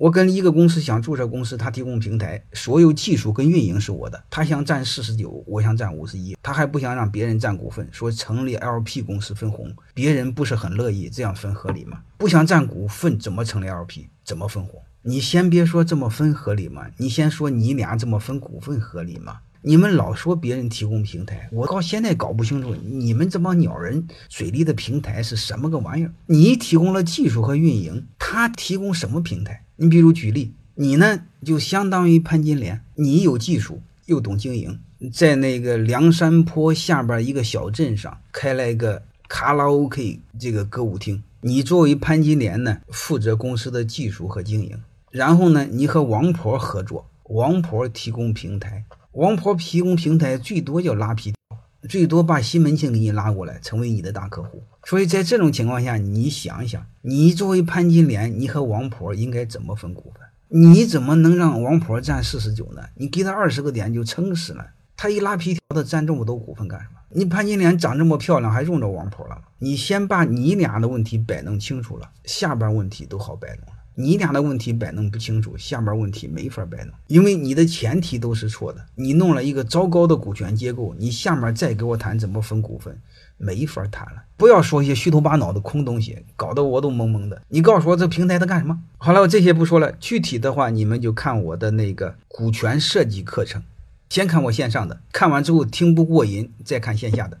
我跟一个公司想注册公司，他提供平台，所有技术跟运营是我的，他想占四十九，我想占五十一，他还不想让别人占股份，说成立 LP 公司分红，别人不是很乐意，这样分合理吗？不想占股份，怎么成立 LP？怎么分红？你先别说这么分合理吗？你先说你俩这么分股份合理吗？你们老说别人提供平台，我到现在搞不清楚你们这帮鸟人嘴里的平台是什么个玩意儿。你提供了技术和运营，他提供什么平台？你比如举例，你呢就相当于潘金莲，你有技术又懂经营，在那个梁山坡下边一个小镇上开了一个卡拉 OK 这个歌舞厅。你作为潘金莲呢，负责公司的技术和经营，然后呢，你和王婆合作，王婆提供平台。王婆提供平台，最多叫拉皮，最多把西门庆给你拉过来，成为你的大客户。所以在这种情况下，你想一想，你作为潘金莲，你和王婆应该怎么分股份？你怎么能让王婆占四十九呢？你给他二十个点就撑死了。他一拉皮条，的占这么多股份干什么？你潘金莲长这么漂亮，还用着王婆了吗？你先把你俩的问题摆弄清楚了，下边问题都好摆弄了。你俩的问题摆弄不清楚，下面问题没法摆弄，因为你的前提都是错的。你弄了一个糟糕的股权结构，你下面再给我谈怎么分股份，没法谈了。不要说一些虚头巴脑的空东西，搞得我都懵懵的。你告诉我这平台它干什么？好了，我这些不说了，具体的话你们就看我的那个股权设计课程，先看我线上的，看完之后听不过瘾，再看线下的。